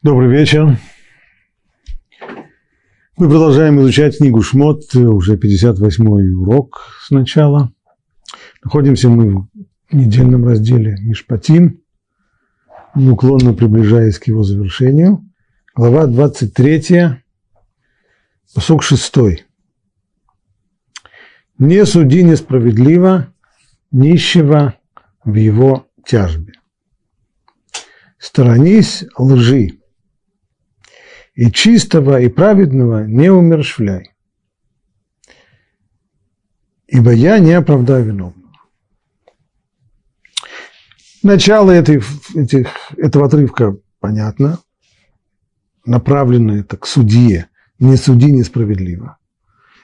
Добрый вечер. Мы продолжаем изучать книгу Шмот, уже 58-й урок сначала. Находимся мы в недельном разделе Мишпатим, неуклонно приближаясь к его завершению. Глава 23, посок 6. «Не суди несправедливо нищего в его тяжбе. Сторонись лжи, и чистого, и праведного не умершвляй. Ибо я не оправдаю виновного. Начало этой, этих, этого отрывка понятно. Направлено это к судье. Не суди несправедливо.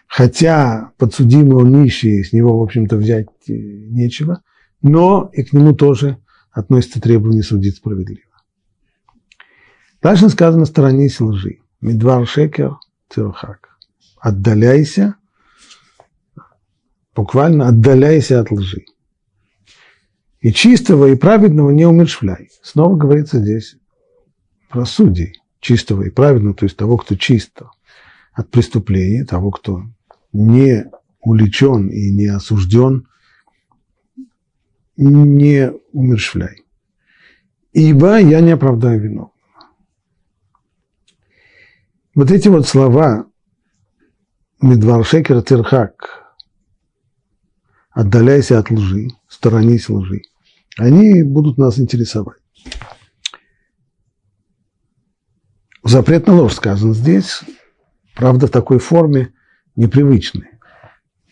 Хотя подсудимый он нищий, с него, в общем-то, взять э, нечего, но и к нему тоже относится требование судить справедливо. Дальше сказано «сторонись лжи». Медвар шекер тирхак. Отдаляйся, буквально отдаляйся от лжи. И чистого и праведного не умершвляй. Снова говорится здесь про судей. Чистого и праведного, то есть того, кто чисто от преступления, того, кто не увлечен и не осужден, не умершвляй. Ибо я не оправдаю вину. Вот эти вот слова Медвар Шекер Тирхак, отдаляйся от лжи, сторонись лжи, они будут нас интересовать. Запрет на ложь сказан здесь, правда, в такой форме непривычной.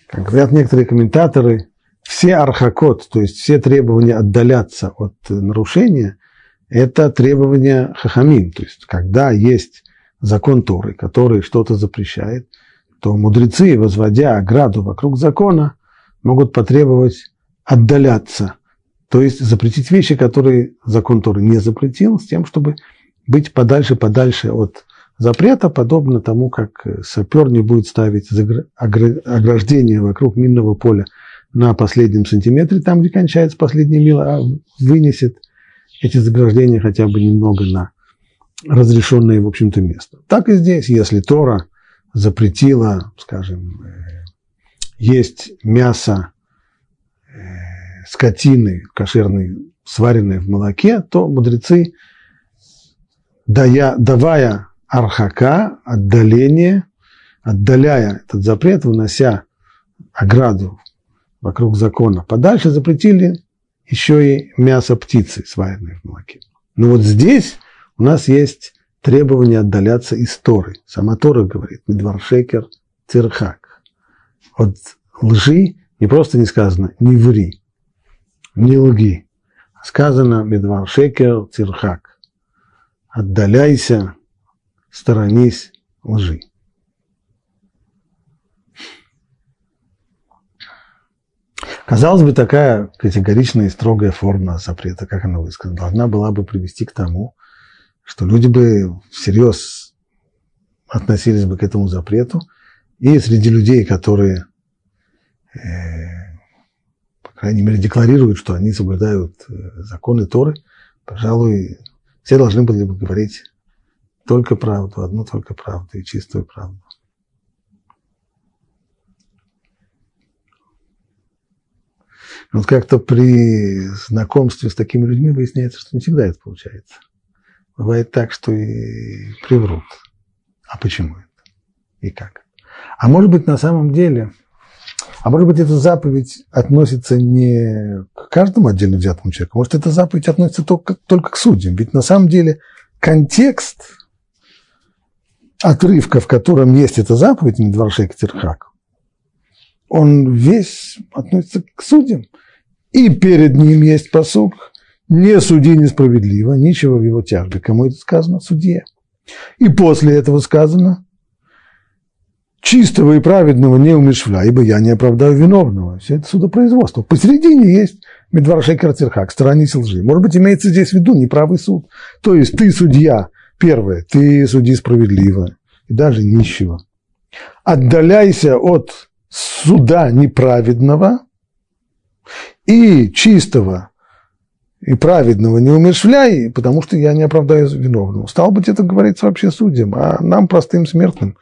Как говорят некоторые комментаторы, все архакот, то есть все требования отдаляться от нарушения, это требования хахамим. То есть, когда есть закон Торы, который что-то запрещает, то мудрецы, возводя ограду вокруг закона, могут потребовать отдаляться, то есть запретить вещи, которые закон Торы не запретил, с тем, чтобы быть подальше-подальше от запрета, подобно тому, как сапер не будет ставить ограждение вокруг минного поля на последнем сантиметре, там, где кончается последняя мила, а вынесет эти заграждения хотя бы немного на разрешенное, в общем-то, место. Так и здесь, если Тора запретила, скажем, э, есть мясо э, скотины кошерной, сваренной в молоке, то мудрецы, дая, давая архака, отдаление, отдаляя этот запрет, вынося ограду вокруг закона подальше, запретили еще и мясо птицы, сваренной в молоке. Но вот здесь у нас есть требование отдаляться из Торы. Сама Тора говорит, Медваршекер Цирхак. От лжи не просто не сказано «не ври», «не лги», а сказано Медваршекер Цирхак. Отдаляйся, сторонись лжи. Казалось бы, такая категоричная и строгая форма запрета, как она высказана, должна была бы привести к тому, что люди бы всерьез относились бы к этому запрету, и среди людей, которые, э, по крайней мере, декларируют, что они соблюдают э, законы Торы, пожалуй, все должны были бы говорить только правду, одну только правду и чистую правду. Вот как-то при знакомстве с такими людьми выясняется, что не всегда это получается. Бывает так, что и приврут. А почему это? И как? А может быть, на самом деле, а может быть, эта заповедь относится не к каждому отдельно взятому человеку, может, эта заповедь относится только, только к судьям. Ведь на самом деле контекст отрывка, в котором есть эта заповедь, Медваршек Терхак, он весь относится к судьям. И перед ним есть посук, не суди несправедливо, ничего в его тяжбе. Кому это сказано? Судье. И после этого сказано, чистого и праведного не умешвля, ибо я не оправдаю виновного. Все это судопроизводство. Посередине есть Медваршей Карцерхак, сторонись лжи. Может быть, имеется здесь в виду неправый суд. То есть ты судья, первое, ты суди справедливо, и даже нищего. Отдаляйся от суда неправедного и чистого и праведного не умершвляй, потому что я не оправдаю виновного. Стал быть, это говорится вообще судьям, а нам, простым смертным,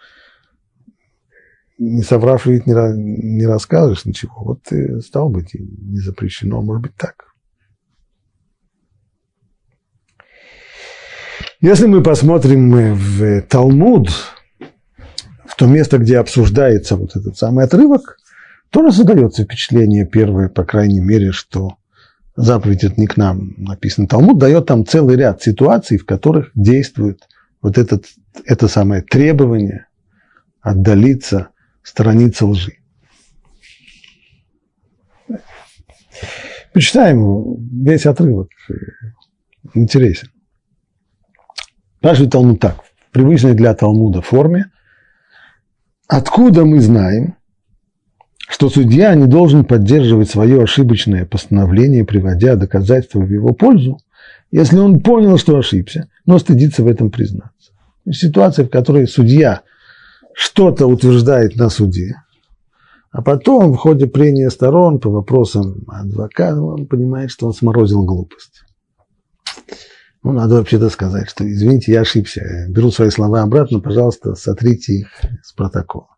не соврав ведь не, не расскажешь ничего. Вот и стал быть, не запрещено, может быть так. Если мы посмотрим в Талмуд, в то место, где обсуждается вот этот самый отрывок, тоже создается впечатление первое, по крайней мере, что заповедь это не к нам написан. Талмуд дает там целый ряд ситуаций, в которых действует вот этот, это самое требование отдалиться, сторониться лжи. Почитаем весь отрывок, интересен. Спрашивает Талмуд так, в привычной для Талмуда форме, откуда мы знаем, что судья не должен поддерживать свое ошибочное постановление, приводя доказательства в его пользу, если он понял, что ошибся, но стыдится в этом признаться. Ситуация, в которой судья что-то утверждает на суде, а потом в ходе прения сторон по вопросам адвоката он понимает, что он сморозил глупость. Ну, надо вообще-то сказать, что, извините, я ошибся. Беру свои слова обратно, пожалуйста, сотрите их с протокола.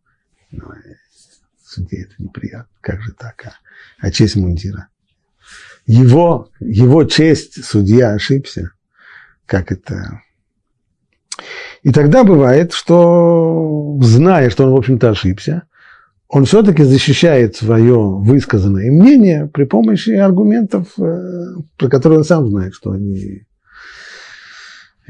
Ну, суде это неприятно. Как же так? А, а честь мундира? Его, его честь, судья ошибся. Как это? И тогда бывает, что, зная, что он, в общем-то, ошибся, он все-таки защищает свое высказанное мнение при помощи аргументов, э, про которые он сам знает, что они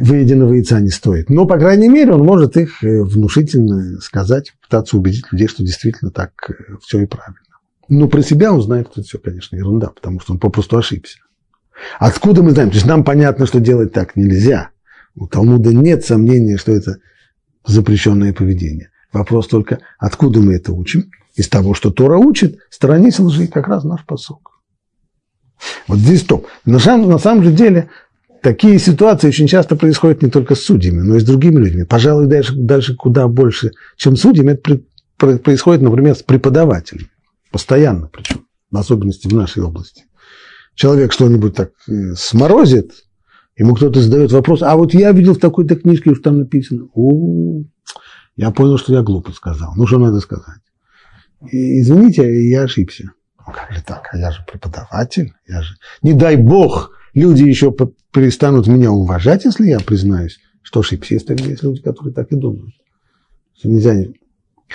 выеденного яйца не стоит. Но, по крайней мере, он может их э, внушительно сказать, пытаться убедить людей, что действительно так э, все и правильно. Но про себя он знает, что это все, конечно, ерунда, потому что он попросту ошибся. Откуда мы знаем? То есть нам понятно, что делать так нельзя. У Талмуда нет сомнения, что это запрещенное поведение. Вопрос только, откуда мы это учим? Из того, что Тора учит, сторонись лжи, как раз наш посок. Вот здесь топ. На самом, на самом же деле такие ситуации очень часто происходят не только с судьями, но и с другими людьми. Пожалуй, дальше, дальше куда больше, чем с судьями, это происходит, например, с преподавателями. Постоянно причем, в особенности в нашей области. Человек что-нибудь так э, сморозит, ему кто-то задает вопрос, а вот я видел в такой-то книжке, что там написано. У, я понял, что я глупо сказал. Ну, что надо сказать? И, извините, я ошибся. Ну, как же так? А я же преподаватель. Я же... Не дай бог, люди еще перестанут меня уважать, если я признаюсь, что ошибся. Есть, есть люди, которые так и думают. Что нельзя...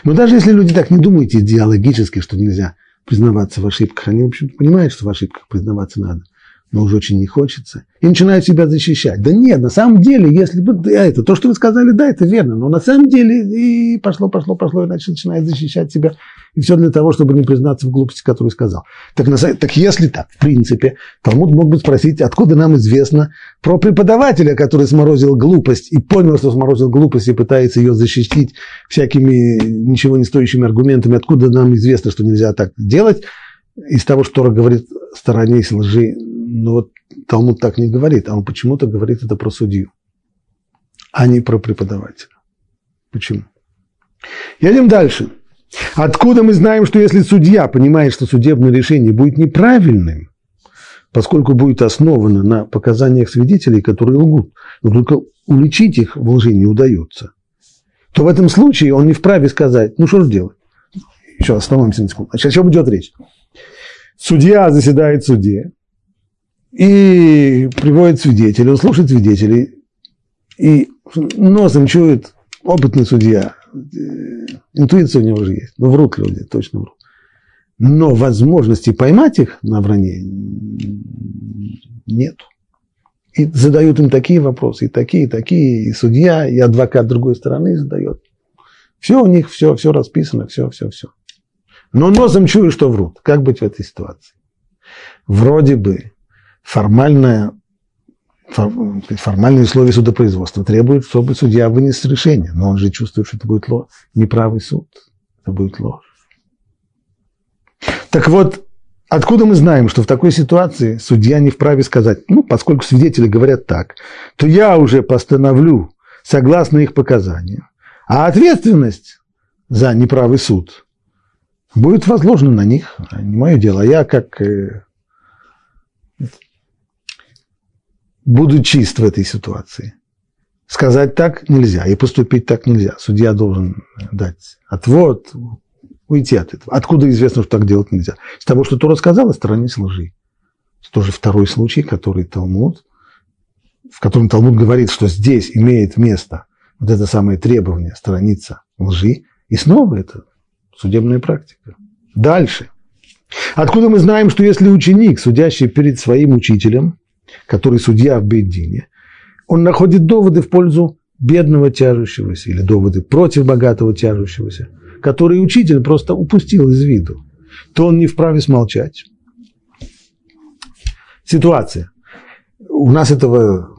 Но даже если люди так не думают идеологически, что нельзя признаваться в ошибках, они, в общем понимают, что в ошибках признаваться надо но уже очень не хочется, и начинают себя защищать. Да нет, на самом деле, если бы да, это, то, что вы сказали, да, это верно, но на самом деле и пошло, пошло, пошло, и значит, начинает защищать себя, и все для того, чтобы не признаться в глупости, которую сказал. Так, на, так если так, в принципе, Талмуд мог бы спросить, откуда нам известно про преподавателя, который сморозил глупость и понял, что сморозил глупость и пытается ее защитить всякими ничего не стоящими аргументами, откуда нам известно, что нельзя так делать, из того, что Тора говорит, сторонись лжи, но вот Талмуд так не говорит, а он почему-то говорит это про судью, а не про преподавателя. Почему? Едем дальше. Откуда мы знаем, что если судья понимает, что судебное решение будет неправильным, поскольку будет основано на показаниях свидетелей, которые лгут, но только уличить их в лжи не удается, то в этом случае он не вправе сказать, ну что же делать? Еще остановимся на секунду. Значит, о чем идет речь? Судья заседает в суде и приводит свидетелей, он слушает свидетелей, и носом чует опытный судья, интуиция у него же есть, но врут люди, точно врут. Но возможности поймать их на вранье нет. И задают им такие вопросы, и такие, и такие, и судья, и адвокат другой стороны задает. Все у них, все, все расписано, все, все, все но носом чую, что врут. Как быть в этой ситуации? Вроде бы формальное, формальные условия судопроизводства требуют, чтобы судья вынес решение, но он же чувствует, что это будет ложь. Неправый суд, это будет ложь. Так вот, откуда мы знаем, что в такой ситуации судья не вправе сказать, ну, поскольку свидетели говорят так, то я уже постановлю согласно их показаниям, а ответственность за неправый суд будет возложено на них, не мое дело. А я как, э, буду чист в этой ситуации. Сказать так нельзя и поступить так нельзя. Судья должен дать отвод, уйти от этого. Откуда известно, что так делать нельзя? С того, что Тора сказала, сторонись лжи. Это тоже второй случай, который Талмуд, в котором Талмуд говорит, что здесь имеет место вот это самое требование сторониться лжи. И снова это судебная практика. Дальше. Откуда мы знаем, что если ученик, судящий перед своим учителем, который судья в Бейдине, он находит доводы в пользу бедного тяжущегося или доводы против богатого тяжущегося, которые учитель просто упустил из виду, то он не вправе смолчать. Ситуация. У нас этого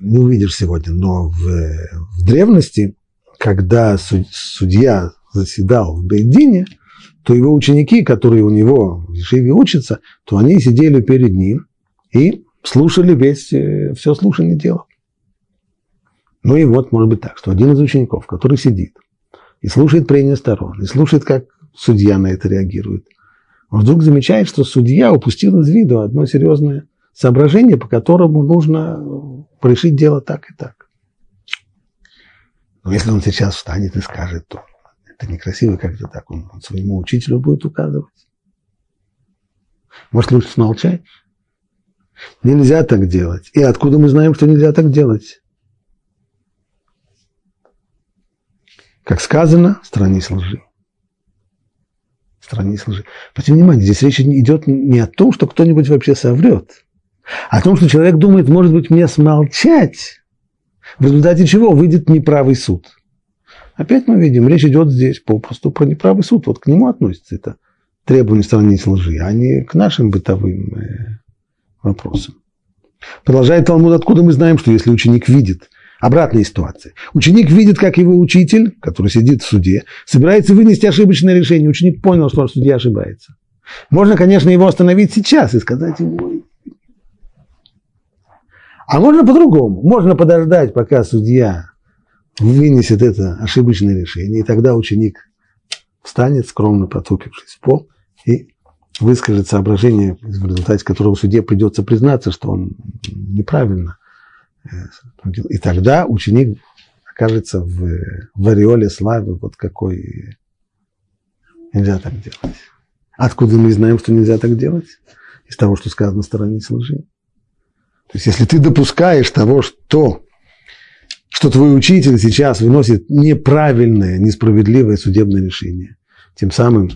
не увидишь сегодня, но в, в древности, когда судья заседал в Бейдине, то его ученики, которые у него в Ешиве учатся, то они сидели перед ним и слушали весь, э, все слушание дела. Ну и вот, может быть так, что один из учеников, который сидит и слушает прения сторон, и слушает, как судья на это реагирует, он вдруг замечает, что судья упустил из виду одно серьезное соображение, по которому нужно решить дело так и так. Но если он сейчас встанет и скажет, то это некрасиво как-то так, он, он своему учителю будет указывать. Может, лучше смолчать? Нельзя так делать. И откуда мы знаем, что нельзя так делать? Как сказано, сторонись лжи. Сторонись лжи. Обратите внимание, здесь речь идет не о том, что кто-нибудь вообще соврет, а о том, что человек думает, может быть, мне смолчать, в результате чего выйдет неправый суд. Опять мы видим, речь идет здесь попросту про неправый суд. Вот к нему относится это требование сторонись лжи, а не к нашим бытовым вопросам. Продолжает Талмуд, откуда мы знаем, что если ученик видит – Обратная ситуация. Ученик видит, как его учитель, который сидит в суде, собирается вынести ошибочное решение. Ученик понял, что судья ошибается. Можно, конечно, его остановить сейчас и сказать ему... А можно по-другому. Можно подождать, пока судья вынесет это ошибочное решение, и тогда ученик встанет, скромно потупившись в пол, и выскажет соображение, в результате которого суде придется признаться, что он неправильно и тогда ученик окажется в, в ореоле славы, вот какой нельзя так делать. Откуда мы знаем, что нельзя так делать? Из того, что сказано сторонись лжи. То есть, если ты допускаешь того, что, что твой учитель сейчас выносит неправильное, несправедливое судебное решение, тем самым,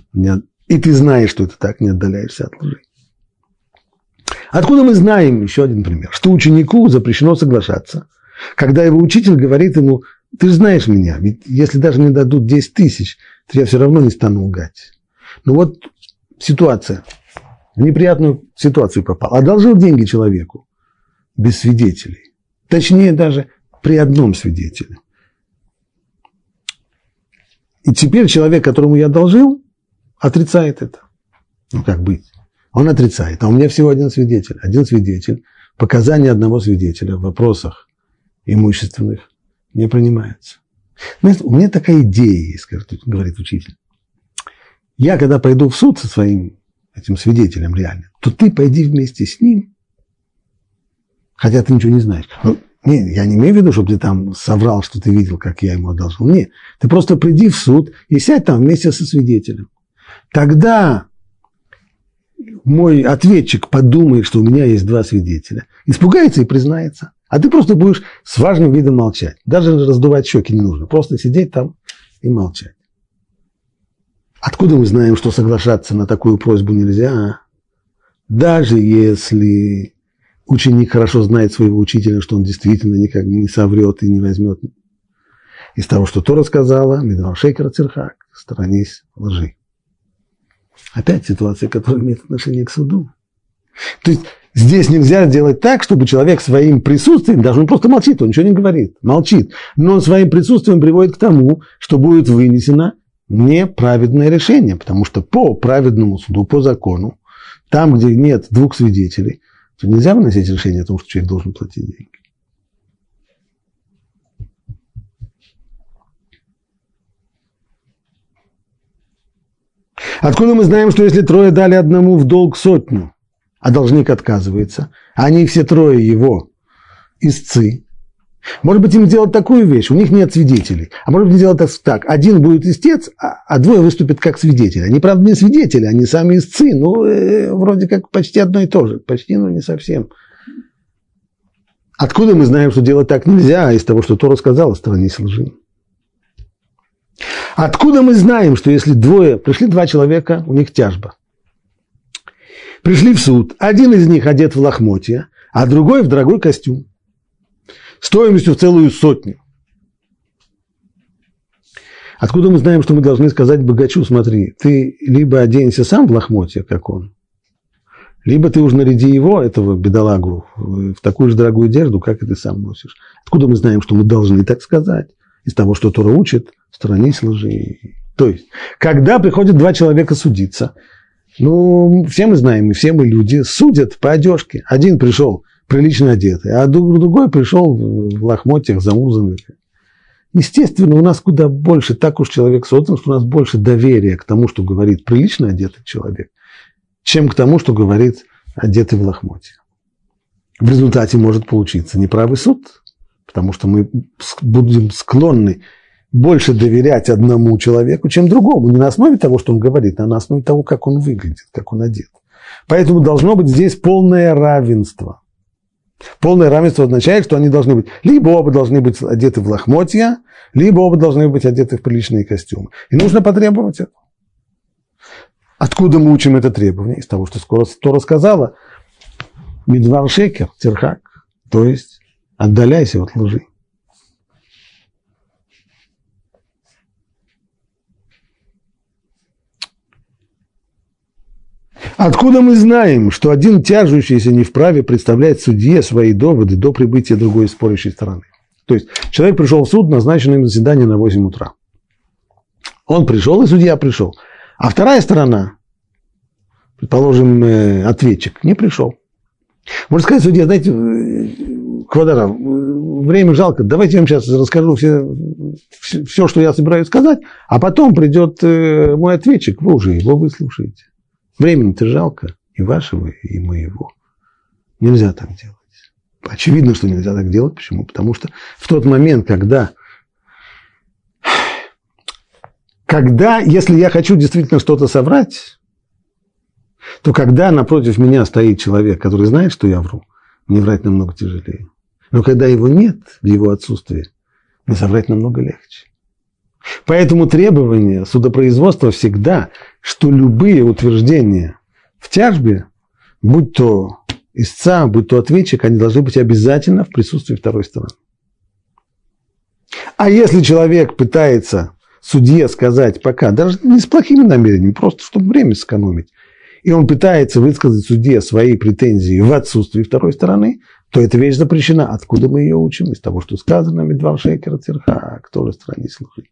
и ты знаешь, что это так, не отдаляешься от лжи. Откуда мы знаем, еще один пример, что ученику запрещено соглашаться, когда его учитель говорит ему, ты же знаешь меня, ведь если даже мне дадут 10 тысяч, то я все равно не стану лгать. Ну вот ситуация, в неприятную ситуацию попал. Одолжил деньги человеку без свидетелей. Точнее, даже при одном свидетеле. И теперь человек, которому я одолжил, отрицает это. Ну, как быть? Он отрицает. А у меня всего один свидетель. Один свидетель. Показания одного свидетеля в вопросах имущественных не принимаются. У меня такая идея есть, говорит учитель. Я, когда пойду в суд со своим этим свидетелем реально, то ты пойди вместе с ним, хотя ты ничего не знаешь. Ну, не, я не имею в виду, чтобы ты там соврал, что ты видел, как я ему одолжил. Нет, ты просто приди в суд и сядь там вместе со свидетелем. Тогда мой ответчик подумает, что у меня есть два свидетеля, испугается и признается. А ты просто будешь с важным видом молчать. Даже раздувать щеки не нужно. Просто сидеть там и молчать. Откуда мы знаем, что соглашаться на такую просьбу нельзя? Даже если ученик хорошо знает своего учителя, что он действительно никак не соврет и не возьмет из того, что Тора сказала, Медвар Шейкер Цирхак, сторонись лжи. Опять ситуация, которая имеет отношение к суду. То есть здесь нельзя делать так, чтобы человек своим присутствием, даже он просто молчит, он ничего не говорит, молчит, но он своим присутствием приводит к тому, что будет вынесено неправедное решение, потому что по праведному суду, по закону, там, где нет двух свидетелей, то нельзя выносить решение о том, что человек должен платить деньги. Откуда мы знаем, что если трое дали одному в долг сотню, а должник отказывается, а они все трое его истцы. Может быть, им делать такую вещь, у них нет свидетелей. А может быть, делать так, один будет истец, а, а двое выступят как свидетели. Они, правда, не свидетели, они сами истцы, ну, э, вроде как почти одно и то же. Почти, но не совсем. Откуда мы знаем, что делать так нельзя, из того, что Тора сказала, сторонись лжи? Откуда мы знаем, что если двое, пришли два человека, у них тяжба. Пришли в суд, один из них одет в лохмотья, а другой в дорогой костюм. Стоимостью в целую сотню. Откуда мы знаем, что мы должны сказать богачу, смотри, ты либо оденься сам в лохмотья, как он, либо ты уже наряди его, этого бедолагу, в такую же дорогую одежду, как и ты сам носишь. Откуда мы знаем, что мы должны так сказать? Из того, что Тора учит, сторонись лжи. То есть, когда приходят два человека судиться, ну, все мы знаем, и все мы люди, судят по одежке. Один пришел прилично одетый, а другой пришел в лохмотьях замурзанных. Естественно, у нас куда больше, так уж человек создан, что у нас больше доверия к тому, что говорит прилично одетый человек, чем к тому, что говорит одетый в лохмотье. В результате может получиться неправый суд, потому что мы будем склонны больше доверять одному человеку, чем другому. Не на основе того, что он говорит, а на основе того, как он выглядит, как он одет. Поэтому должно быть здесь полное равенство. Полное равенство означает, что они должны быть, либо оба должны быть одеты в лохмотья, либо оба должны быть одеты в приличные костюмы. И нужно потребовать это. Откуда мы учим это требование? Из того, что скоро Тора сказала. Медвар шекер, терхак. То есть отдаляйся от лжи. Откуда мы знаем, что один тяжущийся не вправе представлять судье свои доводы до прибытия другой спорящей стороны? То есть человек пришел в суд, назначенное им заседание на 8 утра. Он пришел, и судья пришел. А вторая сторона, предположим, э, ответчик, не пришел. Можно сказать, судья, знаете, э, Квадара, время жалко, давайте я вам сейчас расскажу все, все, что я собираюсь сказать, а потом придет э, мой ответчик, вы уже его выслушаете. Времени-то жалко, и вашего, и моего. Нельзя так делать. Очевидно, что нельзя так делать. Почему? Потому что в тот момент, когда, когда, если я хочу действительно что-то соврать, то когда напротив меня стоит человек, который знает, что я вру, мне врать намного тяжелее. Но когда его нет, в его отсутствии, мне соврать намного легче. Поэтому требование судопроизводства всегда, что любые утверждения в тяжбе, будь то истца, будь то ответчик, они должны быть обязательно в присутствии второй стороны. А если человек пытается судье сказать пока, даже не с плохими намерениями, просто чтобы время сэкономить, и он пытается высказать судье свои претензии в отсутствии второй стороны, то эта вещь запрещена. Откуда мы ее учим? Из того, что сказано Медвар Шекера Цирха, кто же стране служит.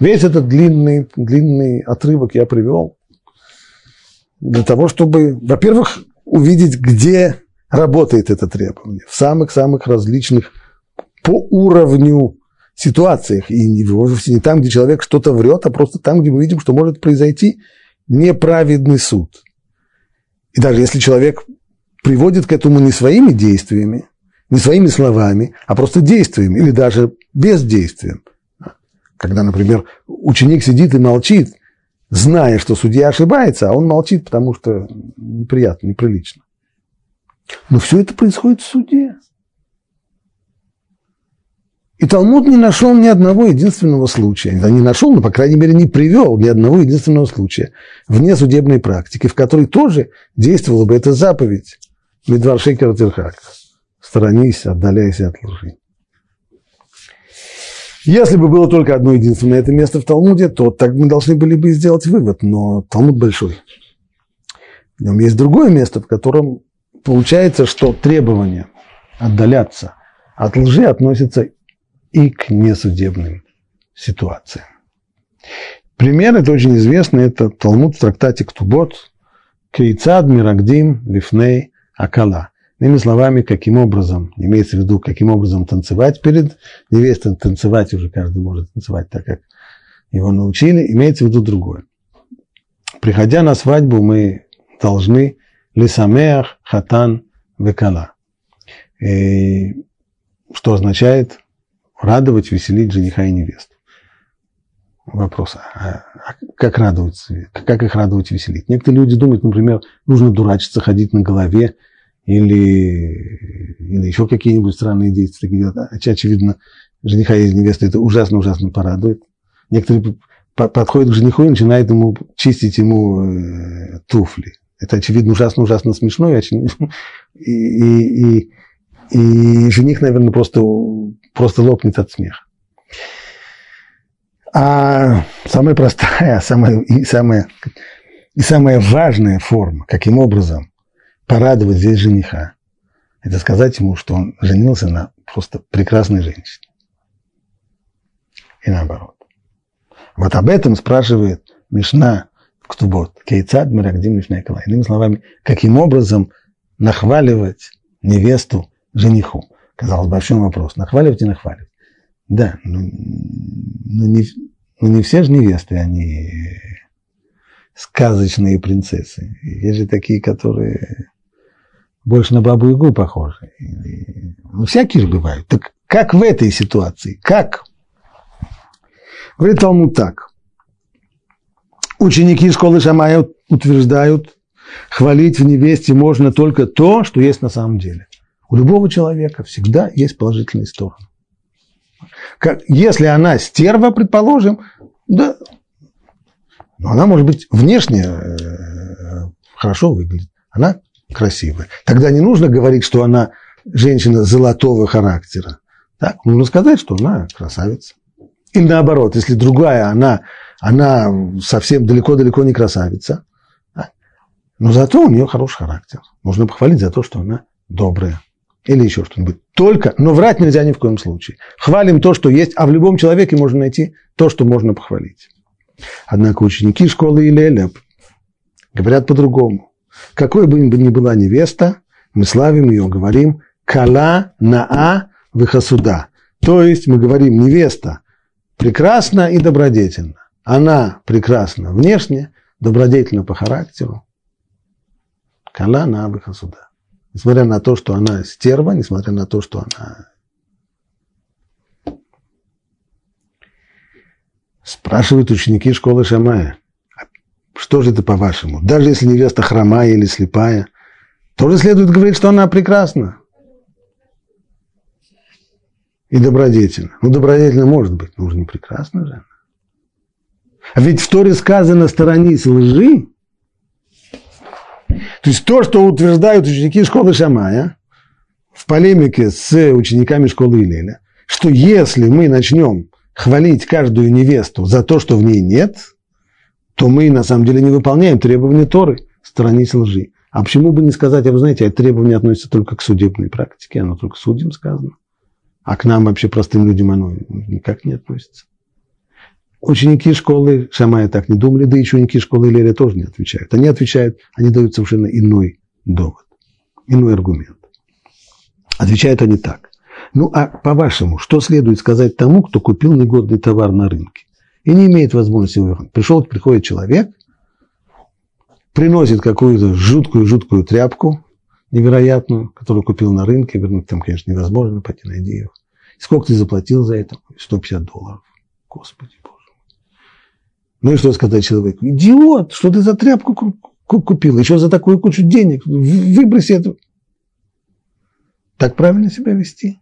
Весь этот длинный, длинный отрывок я привел для того, чтобы, во-первых, увидеть, где работает это требование. В самых-самых различных по уровню ситуациях. И вовсе не там, где человек что-то врет, а просто там, где мы видим, что может произойти неправедный суд. И даже если человек приводит к этому не своими действиями, не своими словами, а просто действиями, или даже бездействием – когда, например, ученик сидит и молчит, зная, что судья ошибается, а он молчит, потому что неприятно, неприлично. Но все это происходит в суде. И Талмуд не нашел ни одного единственного случая. Да не нашел, но, по крайней мере, не привел ни одного единственного случая вне судебной практики, в которой тоже действовала бы эта заповедь Медвар Шекер Тирхак. Сторонись, отдаляйся от лжи. Если бы было только одно единственное это место в Талмуде, то так мы должны были бы сделать вывод, но Талмуд большой. В нем есть другое место, в котором получается, что требование отдаляться от лжи относится и к несудебным ситуациям. Пример, это очень известный, это Талмуд в трактате Ктубот, Кейцад, Мирагдим, Лифней, Акала. Иными словами, каким образом, имеется в виду, каким образом танцевать перед невестой, танцевать уже каждый может танцевать так, как его научили, имеется в виду другое. Приходя на свадьбу, мы должны лисамеах хатан векала. И что означает радовать, веселить жениха и невесту. Вопрос, а, а как радоваться, как их радовать веселить? Некоторые люди думают, например, нужно дурачиться, ходить на голове, или, или еще какие-нибудь странные действия такие делать. Очевидно, жениха и невеста это ужасно-ужасно порадует. Некоторые подходят к жениху и начинают ему чистить ему э, туфли. Это, очевидно, ужасно-ужасно смешно. И, и, и, и жених, наверное, просто, просто лопнет от смеха. А самая простая, самая, и, самая, и самая важная форма, каким образом порадовать здесь жениха, это сказать ему, что он женился на просто прекрасной женщине. И наоборот. Вот об этом спрашивает Мишна Ктубот. Кейцад Мирагдим Мишна Кала. Иными словами, каким образом нахваливать невесту жениху? Казалось, большой вопрос. Нахваливать и нахваливать. Да, но, ну, но, ну, не, но ну, не все же невесты, они сказочные принцессы. Есть же такие, которые больше на бабу Игу похожи. Ну, всякие же бывают. Так как в этой ситуации? Как? Говорит Талмуд так. Ученики школы Шамая утверждают, хвалить в невесте можно только то, что есть на самом деле. У любого человека всегда есть положительные стороны. Как, если она стерва, предположим, да, но она, может быть, внешне э, хорошо выглядит. Она красивая. Тогда не нужно говорить, что она женщина золотого характера. Так, нужно сказать, что она красавица. Или наоборот, если другая, она, она совсем далеко-далеко не красавица, да? но зато у нее хороший характер. Можно похвалить за то, что она добрая. Или еще что-нибудь. Только, но врать нельзя ни в коем случае. Хвалим то, что есть, а в любом человеке можно найти то, что можно похвалить. Однако ученики школы Илеля говорят по-другому. Какой бы ни была невеста, мы славим ее, говорим «кала наа выхасуда». То есть мы говорим невеста прекрасна и добродетельна. Она прекрасна внешне, добродетельна по характеру. Кала наа выхасуда. Несмотря на то, что она стерва, несмотря на то, что она Спрашивают ученики школы Шамая. Что же это по-вашему? Даже если невеста хромая или слепая, тоже следует говорить, что она прекрасна и добродетельна. Ну, добродетельна может быть, но уже не прекрасна же она. А ведь в Торе сказано «сторонись лжи». То есть то, что утверждают ученики школы Шамая в полемике с учениками школы Илеля, что если мы начнем хвалить каждую невесту за то, что в ней нет – то мы на самом деле не выполняем требования Торы, сторонись лжи. А почему бы не сказать, а вы знаете, это требование относится только к судебной практике, оно только судьям сказано. А к нам вообще простым людям оно никак не относится. Ученики школы Шамая так не думали, да и ученики школы Леля тоже не отвечают. Они отвечают, они дают совершенно иной довод, иной аргумент. Отвечают они так. Ну, а по-вашему, что следует сказать тому, кто купил негодный товар на рынке? И не имеет возможности вывернуть. Пришел, приходит человек, приносит какую-то жуткую-жуткую тряпку невероятную, которую купил на рынке, вернуть там, конечно, невозможно, пойти найди ее. Сколько ты заплатил за это? 150 долларов. Господи Боже Ну и что сказать человеку? Идиот, что ты за тряпку купил? Еще за такую кучу денег. Выброси это. Так правильно себя вести?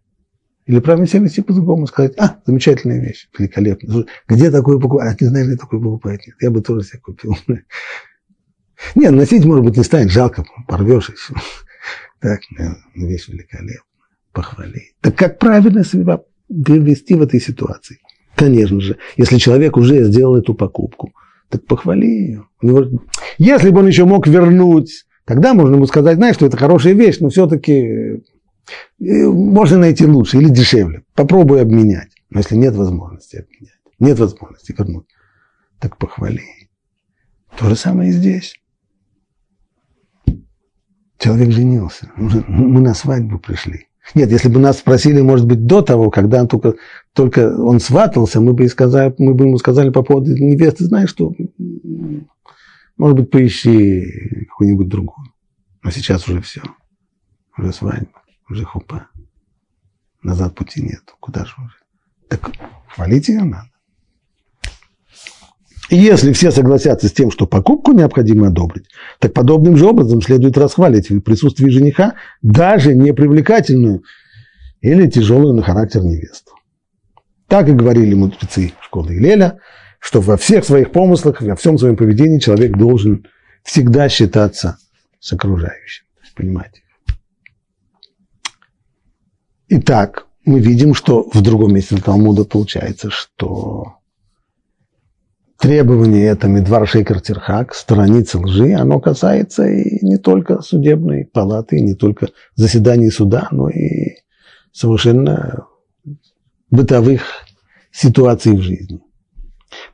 Или правильно себя вести по-другому, сказать, а, замечательная вещь, великолепная. Где такое покупать? А, не знаю, где такое покупать. Нет, я бы тоже себе купил. Не, носить, может быть, не станет, жалко, порвешь еще. Так, вещь великолепная, похвали. Так как правильно себя вести в этой ситуации? Конечно же, если человек уже сделал эту покупку, так похвали ее. У него... Если бы он еще мог вернуть, тогда можно ему сказать, знаешь, что это хорошая вещь, но все-таки можно найти лучше или дешевле. Попробуй обменять. Но если нет возможности обменять, нет возможности вернуть, так похвали. То же самое и здесь. Человек женился. Мы на свадьбу пришли. Нет, если бы нас спросили, может быть, до того, когда он только, только он сватался, мы бы, и сказали, мы бы ему сказали по поводу невесты, знаешь что, может быть, поищи какую-нибудь другую. Но сейчас уже все. Уже свадьба уже хупа. назад пути нет. Куда же уже? Так хвалить ее надо. И если все согласятся с тем, что покупку необходимо одобрить, так подобным же образом следует расхвалить в присутствии жениха даже непривлекательную или тяжелую на характер невесту. Так и говорили мудрецы школы Илеля, что во всех своих помыслах, во всем своем поведении человек должен всегда считаться с окружающим. Понимаете? Итак, мы видим, что в другом месте Талмуда получается, что требование это Медвар Шейкер Тирхак, страницы лжи, оно касается и не только судебной палаты, не только заседаний суда, но и совершенно бытовых ситуаций в жизни.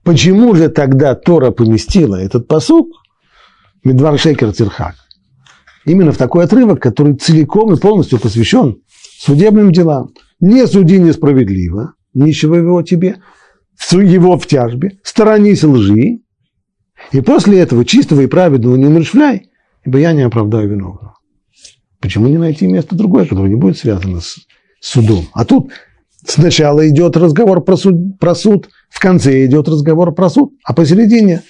Почему же тогда Тора поместила этот посук Медвар Шейкер Тирхак? Именно в такой отрывок, который целиком и полностью посвящен судебным делам. Не суди несправедливо, ничего его тебе, его в тяжбе, сторонись лжи, и после этого чистого и праведного не умершвляй, ибо я не оправдаю виновного. Почему не найти место другое, которое не будет связано с судом? А тут сначала идет разговор про суд, про суд, в конце идет разговор про суд, а посередине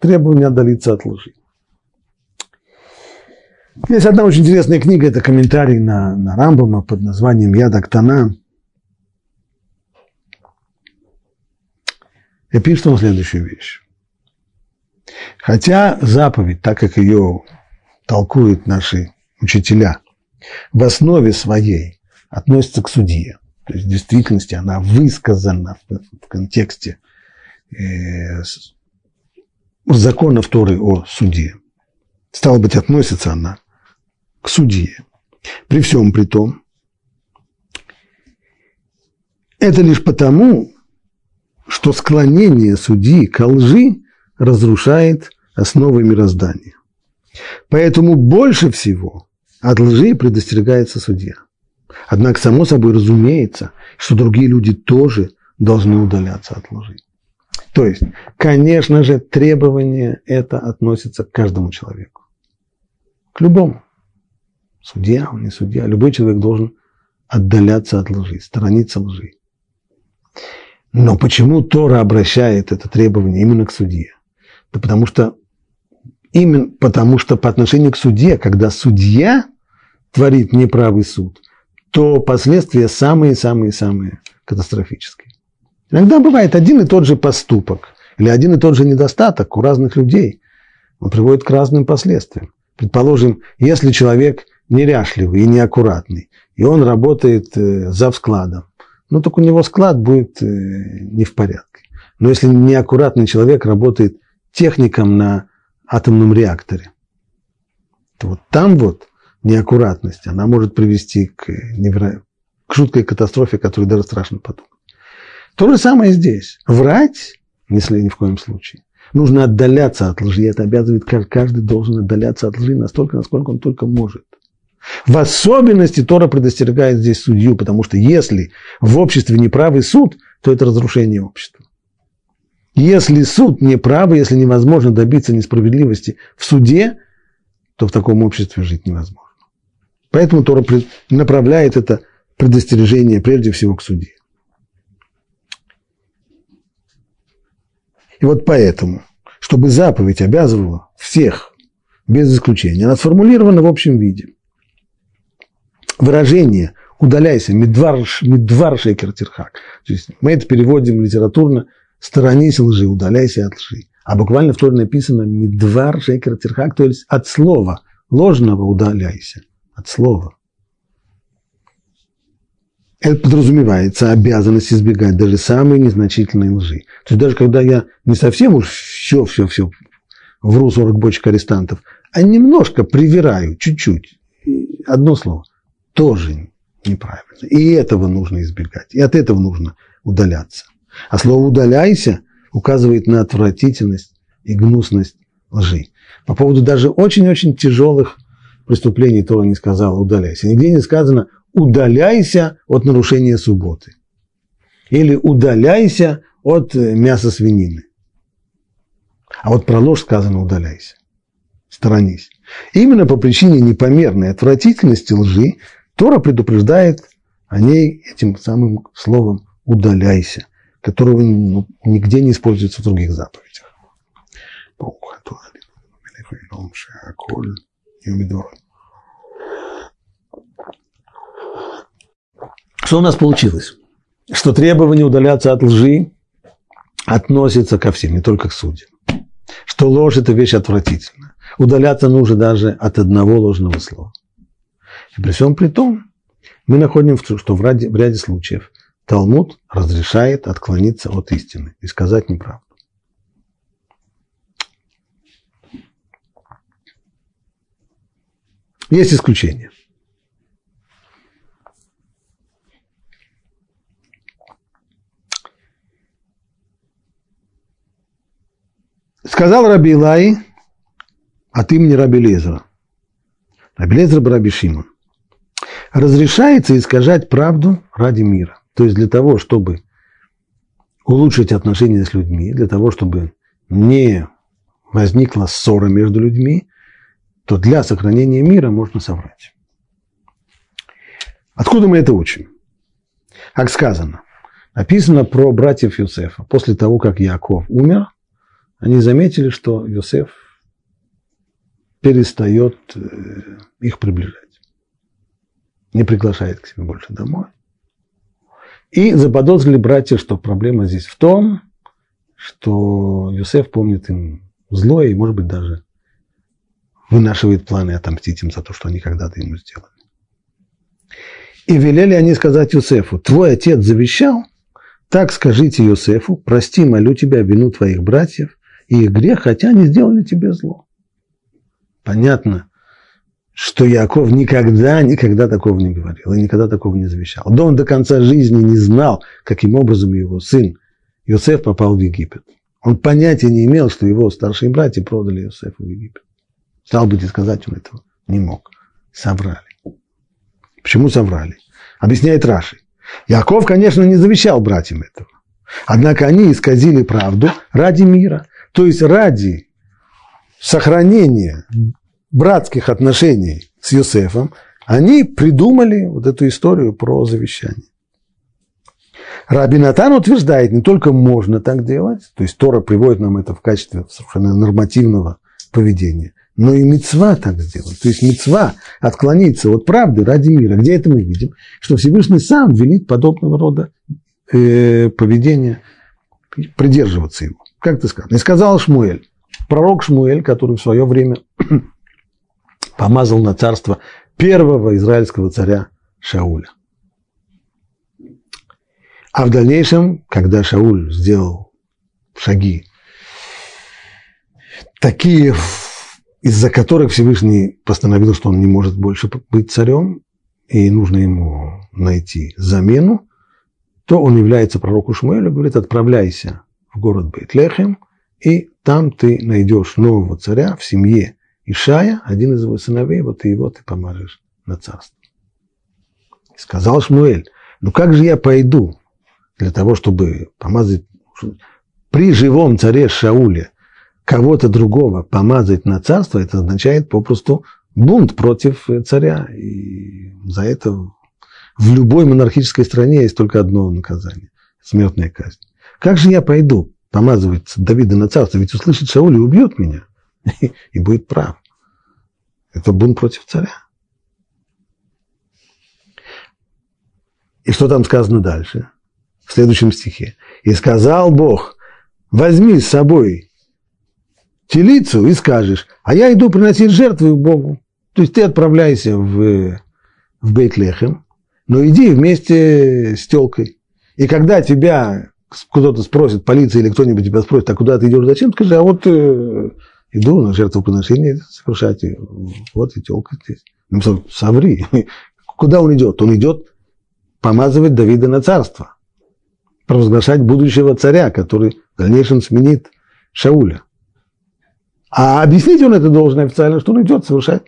требование отдалиться от лжи. Есть одна очень интересная книга, это комментарий на, на Рамбама под названием Ядактана. И пишет он следующую вещь. Хотя заповедь, так как ее толкуют наши учителя, в основе своей относится к судье, то есть в действительности она высказана в, в контексте э, законов Торы о суде. Стало быть, относится она к судье. При всем при том, это лишь потому, что склонение судьи к лжи разрушает основы мироздания. Поэтому больше всего от лжи предостерегается судья. Однако, само собой разумеется, что другие люди тоже должны удаляться от лжи. То есть, конечно же, требование это относится к каждому человеку. К любому судья, он не судья, любой человек должен отдаляться от лжи, сторониться лжи. Но почему Тора обращает это требование именно к судье? Да потому что именно потому что по отношению к судье, когда судья творит неправый суд, то последствия самые-самые-самые катастрофические. Иногда бывает один и тот же поступок или один и тот же недостаток у разных людей. Он приводит к разным последствиям. Предположим, если человек неряшливый и неаккуратный, и он работает э, за складом, ну так у него склад будет э, не в порядке. Но если неаккуратный человек работает техником на атомном реакторе, то вот там вот неаккуратность, она может привести к, неверо... к жуткой катастрофе, которую даже страшно подумать. То же самое здесь. Врать, если ни в коем случае. Нужно отдаляться от лжи. Это обязывает, каждый должен отдаляться от лжи настолько, насколько он только может. В особенности Тора предостерегает здесь судью, потому что если в обществе неправый суд, то это разрушение общества. Если суд неправый, если невозможно добиться несправедливости в суде, то в таком обществе жить невозможно. Поэтому Тора направляет это предостережение прежде всего к суде. И вот поэтому, чтобы заповедь обязывала всех, без исключения, она сформулирована в общем виде выражение «удаляйся», «медвар, медвар шекер тирхак». То есть мы это переводим литературно «сторонись лжи, удаляйся от лжи». А буквально в Торе написано «медвар шекер тирхак», то есть от слова ложного удаляйся, от слова. Это подразумевается обязанность избегать даже самой незначительной лжи. То есть даже когда я не совсем уж все-все-все вру 40 бочек арестантов, а немножко привираю, чуть-чуть, одно слово – тоже неправильно. И этого нужно избегать. И от этого нужно удаляться. А слово «удаляйся» указывает на отвратительность и гнусность лжи. По поводу даже очень-очень тяжелых преступлений Тора не сказал «удаляйся». Нигде не сказано «удаляйся от нарушения субботы» или «удаляйся от э, мяса свинины». А вот про ложь сказано «удаляйся», «сторонись». Именно по причине непомерной отвратительности лжи Тора предупреждает о ней этим самым словом удаляйся, которого ну, нигде не используется в других заповедях. Что у нас получилось? Что требование удаляться от лжи относится ко всем, не только к судьям. Что ложь – это вещь отвратительная. Удаляться нужно даже от одного ложного слова. При всем при том, мы находим, что в ряде, в ряде случаев Талмуд разрешает отклониться от истины и сказать неправду. Есть исключения. Сказал Раби Илай от имени Раби Лезера. Раби Лезер Раби Шимон. Разрешается искажать правду ради мира. То есть для того, чтобы улучшить отношения с людьми, для того, чтобы не возникла ссора между людьми, то для сохранения мира можно соврать. Откуда мы это учим? Как сказано, написано про братьев Юсефа. После того, как Яков умер, они заметили, что Юсеф перестает э, их приближать. Не приглашает к себе больше домой. И заподозрили братья, что проблема здесь в том, что Юсеф помнит им злое и, может быть, даже вынашивает планы отомстить им за то, что они когда-то ему сделали. И велели они сказать Юсефу, твой отец завещал, так скажите Юсефу, прости, молю тебя, вину твоих братьев и их грех, хотя они сделали тебе зло. Понятно, что Яков никогда, никогда такого не говорил и никогда такого не завещал. Да он до конца жизни не знал, каким образом его сын Иосиф попал в Египет. Он понятия не имел, что его старшие братья продали Иосифа в Египет. Стал бы сказать, он этого не мог. Соврали. Почему соврали? Объясняет Раши. Яков, конечно, не завещал братьям этого. Однако они исказили правду ради мира. То есть ради сохранения братских отношений с Юсефом, они придумали вот эту историю про завещание. Рабинатан утверждает, не только можно так делать, то есть Тора приводит нам это в качестве совершенно нормативного поведения, но и мецва так сделать. То есть мецва отклониться от правды ради мира. Где это мы видим? Что Всевышний сам велит подобного рода э, поведения придерживаться его. Как ты сказал? И сказал Шмуэль, пророк Шмуэль, который в свое время помазал на царство первого израильского царя Шауля. А в дальнейшем, когда Шауль сделал шаги, такие из-за которых Всевышний постановил, что он не может больше быть царем, и нужно ему найти замену, то он является пророку Шмуэлю, говорит, отправляйся в город Бейтлехем, и там ты найдешь нового царя в семье Ишая, один из его сыновей, вот и его ты помажешь на царство. И сказал Шмуэль, ну как же я пойду для того, чтобы помазать при живом царе Шауле кого-то другого помазать на царство, это означает попросту бунт против царя. И за это в любой монархической стране есть только одно наказание – смертная казнь. Как же я пойду помазывать Давида на царство? Ведь услышит Шауль и убьет меня. И будет прав. Это бунт против царя. И что там сказано дальше? В следующем стихе. «И сказал Бог, возьми с собой телицу и скажешь, а я иду приносить жертвы Богу. То есть ты отправляйся в, в Бейтлехем, но иди вместе с телкой. И когда тебя кто-то спросит, полиция или кто-нибудь тебя спросит, а куда ты идешь, зачем, скажи, а вот э, иду на жертвоприношение совершать, и вот и телка здесь. Ну, соври. Куда он идет? Он идет помазывать Давида на царство, провозглашать будущего царя, который в дальнейшем сменит Шауля. А объяснить он это должен официально, что он идет совершать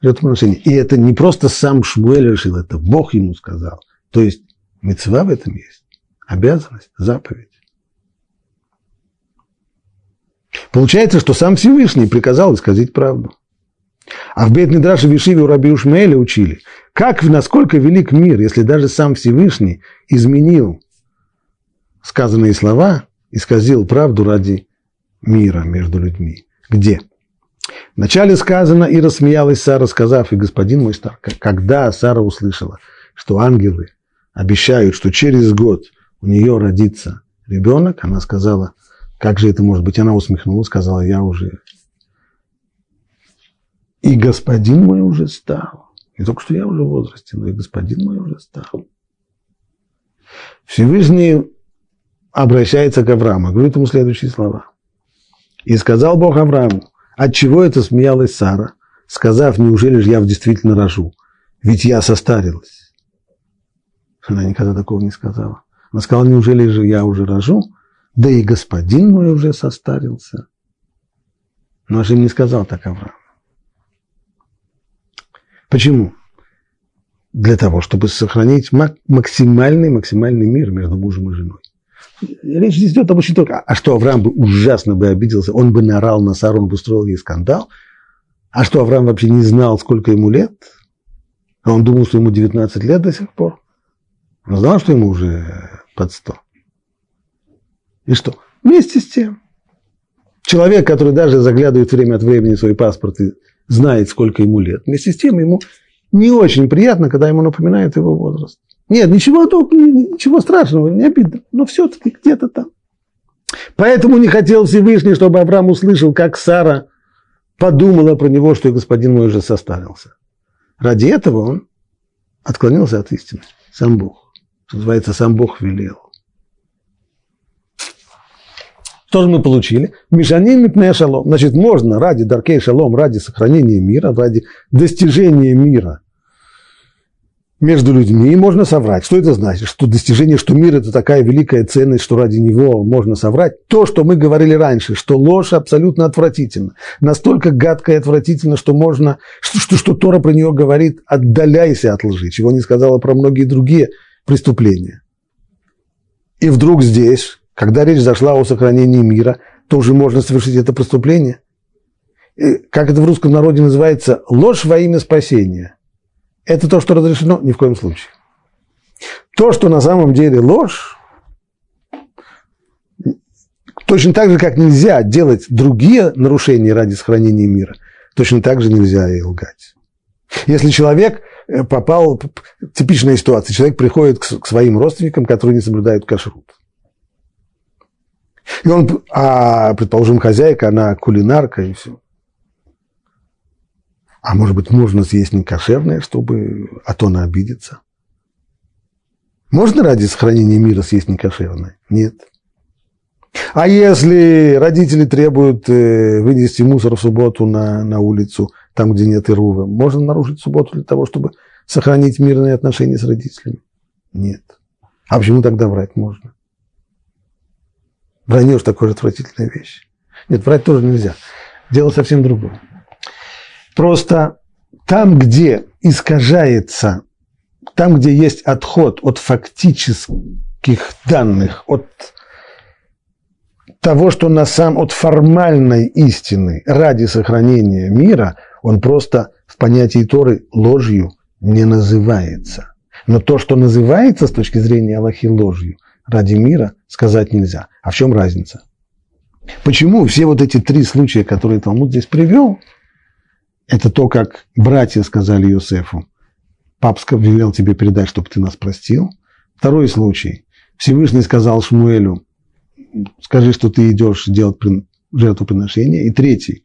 жертвоприношение. И это не просто сам Шмуэль решил, это Бог ему сказал. То есть мецва в этом есть, обязанность, заповедь. Получается, что сам Всевышний приказал исказить правду. А в Бет Мидраше Вишиве у Раби Ушмеля учили, как, насколько велик мир, если даже сам Всевышний изменил сказанные слова, исказил правду ради мира между людьми. Где? Вначале сказано, и рассмеялась Сара, сказав, и господин мой стар, когда Сара услышала, что ангелы обещают, что через год у нее родится ребенок, она сказала, как же это может быть? Она усмехнулась, сказала, я уже... И господин мой уже стал. Не только что я уже в возрасте, но и господин мой уже стал. Всевышний обращается к Аврааму, говорит ему следующие слова. И сказал Бог Аврааму, от чего это смеялась Сара, сказав, неужели же я действительно рожу, ведь я состарилась. Она никогда такого не сказала. Она сказала, неужели же я уже рожу, да и господин мой уже состарился. Но же не сказал так Авраам. Почему? Для того, чтобы сохранить максимальный, максимальный мир между мужем и женой. Речь здесь идет об очень только. А что Авраам бы ужасно бы обиделся, он бы наорал на Сару, он бы устроил ей скандал. А что Авраам вообще не знал, сколько ему лет? А он думал, что ему 19 лет до сих пор. Он знал, что ему уже под 100. И что? Вместе с тем. Человек, который даже заглядывает время от времени в свой паспорт и знает, сколько ему лет, вместе с тем ему не очень приятно, когда ему напоминает его возраст. Нет, ничего, ничего страшного, не обидно, но все-таки где-то там. Поэтому не хотел Всевышний, чтобы Авраам услышал, как Сара подумала про него, что господин мой уже состарился. Ради этого он отклонился от истины. Сам Бог. Что называется, сам Бог велел. Что же мы получили? Мишанин мипнея шалом. Значит, можно ради даркей шалом, ради сохранения мира, ради достижения мира между людьми можно соврать. Что это значит? Что достижение, что мир – это такая великая ценность, что ради него можно соврать. То, что мы говорили раньше, что ложь абсолютно отвратительна. Настолько гадкая и отвратительна, что можно, что, что, что Тора про нее говорит «отдаляйся от лжи», чего не сказала про многие другие преступления. И вдруг здесь когда речь зашла о сохранении мира, то уже можно совершить это преступление. И, как это в русском народе называется, ложь во имя спасения. Это то, что разрешено? Ни в коем случае. То, что на самом деле ложь, точно так же, как нельзя делать другие нарушения ради сохранения мира, точно так же нельзя и лгать. Если человек э, попал, типичная ситуация, человек приходит к своим родственникам, которые не соблюдают кашрут. И он, а, предположим, хозяйка, она кулинарка и все. А может быть, можно съесть некошерное, чтобы, а то она обидится. Можно ради сохранения мира съесть некошерное? Нет. А если родители требуют э, вынести мусор в субботу на, на улицу, там, где нет Ирува, можно нарушить субботу для того, чтобы сохранить мирные отношения с родителями? Нет. А почему тогда врать можно? Вранье такая же отвратительная вещь. Нет, врать тоже нельзя. Дело совсем другое. Просто там, где искажается, там, где есть отход от фактических данных, от того, что на самом, от формальной истины ради сохранения мира, он просто в понятии Торы ложью не называется. Но то, что называется с точки зрения Аллахи ложью – ради мира сказать нельзя. А в чем разница? Почему все вот эти три случая, которые Талмуд здесь привел, это то, как братья сказали Иосифу, папа велел тебе передать, чтобы ты нас простил. Второй случай. Всевышний сказал Шмуэлю, скажи, что ты идешь делать жертвоприношение. И третий,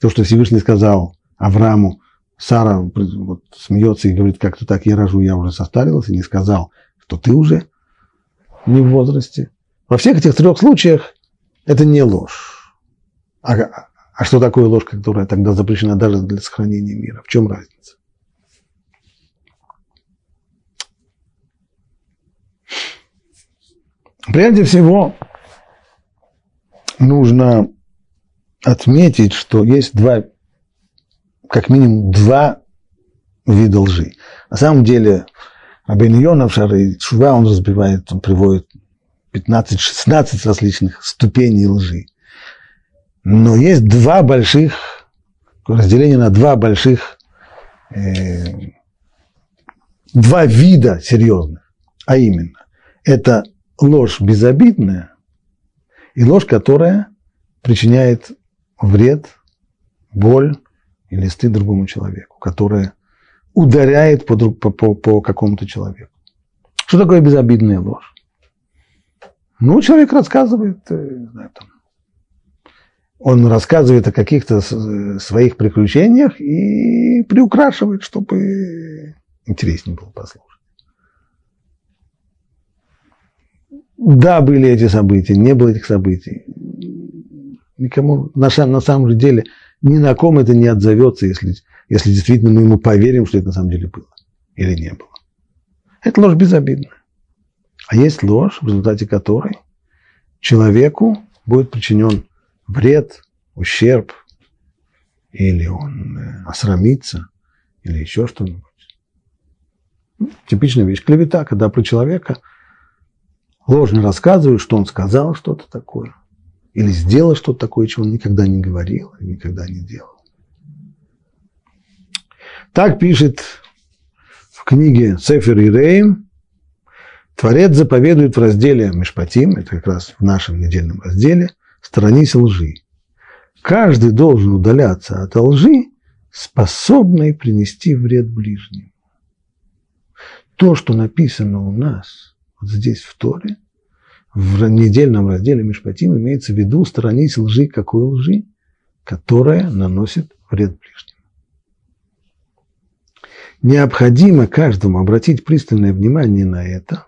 то, что Всевышний сказал Аврааму, Сара вот, смеется и говорит, как-то так, я рожу, я уже состарилась, и не сказал, что ты уже не в возрасте. Во всех этих трех случаях это не ложь. А, а что такое ложь, которая тогда запрещена даже для сохранения мира? В чем разница? Прежде всего, нужно отметить, что есть два, как минимум два вида лжи. На самом деле, Рабин Йона в Шары Шува он разбивает, он приводит 15-16 различных ступеней лжи. Но есть два больших разделение на два больших, э, два вида серьезных. А именно, это ложь безобидная и ложь, которая причиняет вред, боль или стыд другому человеку, которая ударяет по, по, по, по какому-то человеку. Что такое безобидная ложь? Ну, человек рассказывает, э, знаю, там, он рассказывает о каких-то своих приключениях и приукрашивает, чтобы интереснее было послушать. Да, были эти события, не было этих событий. Никому, на, на самом же деле, ни на ком это не отзовется, если, если действительно мы ему поверим, что это на самом деле было или не было. Это ложь безобидная. А есть ложь, в результате которой человеку будет причинен вред, ущерб, или он э, осрамится, или еще что-нибудь. Ну, типичная вещь клевета, когда про человека ложно рассказывают, что он сказал что-то такое, или сделал что-то такое, чего он никогда не говорил, никогда не делал. Так пишет в книге Сефер Иреем, Творец заповедует в разделе Мишпатим, это как раз в нашем недельном разделе, сторонись лжи. Каждый должен удаляться от лжи, способной принести вред ближним. То, что написано у нас вот здесь в Торе, в недельном разделе Мишпатим, имеется в виду сторонись лжи, какой лжи, которая наносит вред ближним. Необходимо каждому обратить пристальное внимание на это,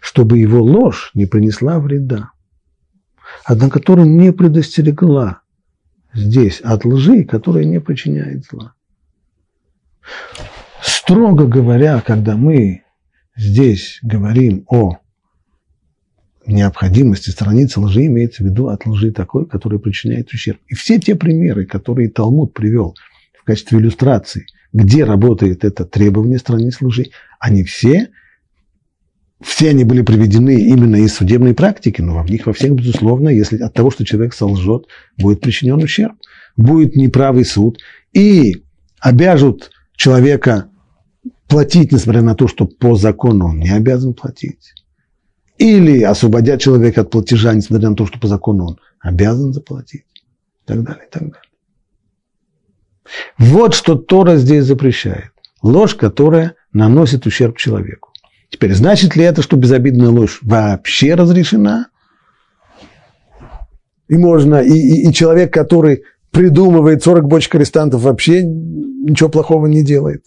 чтобы его ложь не принесла вреда однако которая не предостерегла здесь от лжи, которая не причиняет зла. Строго говоря, когда мы здесь говорим о необходимости страницы лжи, имеется в виду от лжи такой, которая причиняет ущерб. И все те примеры, которые Талмуд привел в качестве иллюстрации, где работает это требование страниц лжи, они все все они были приведены именно из судебной практики, но в них во всех, безусловно, если от того, что человек солжет, будет причинен ущерб, будет неправый суд, и обяжут человека платить, несмотря на то, что по закону он не обязан платить. Или освободят человека от платежа, несмотря на то, что по закону он обязан заплатить. И так далее, и так далее. Вот что Тора здесь запрещает. Ложь, которая наносит ущерб человеку. Теперь, значит ли это, что безобидная ложь вообще разрешена? И можно, и, и, и человек, который придумывает 40 бочек арестантов, вообще ничего плохого не делает.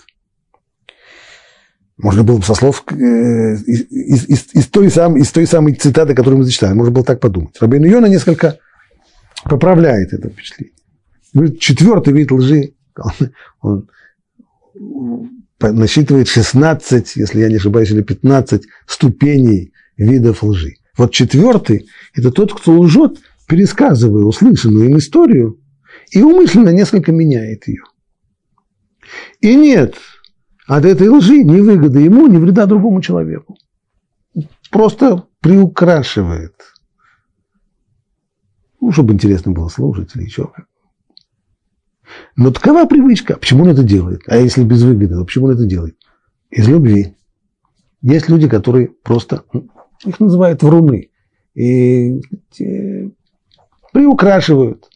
Можно было бы со слов э, из, из, из, той сам, из той самой цитаты, которую мы зачитали, можно было так подумать. Рабин Йона несколько поправляет это впечатление. Четвертый вид лжи, он, насчитывает 16, если я не ошибаюсь, или 15 ступеней видов лжи. Вот четвертый – это тот, кто лжет, пересказывая услышанную им историю, и умышленно несколько меняет ее. И нет от этой лжи ни выгоды ему, ни вреда другому человеку. Просто приукрашивает. Ну, чтобы интересно было слушать или еще как. Но такова привычка. Почему он это делает? А если без выгоды, то почему он это делает? Из любви. Есть люди, которые просто, ну, их называют вруны, и приукрашивают.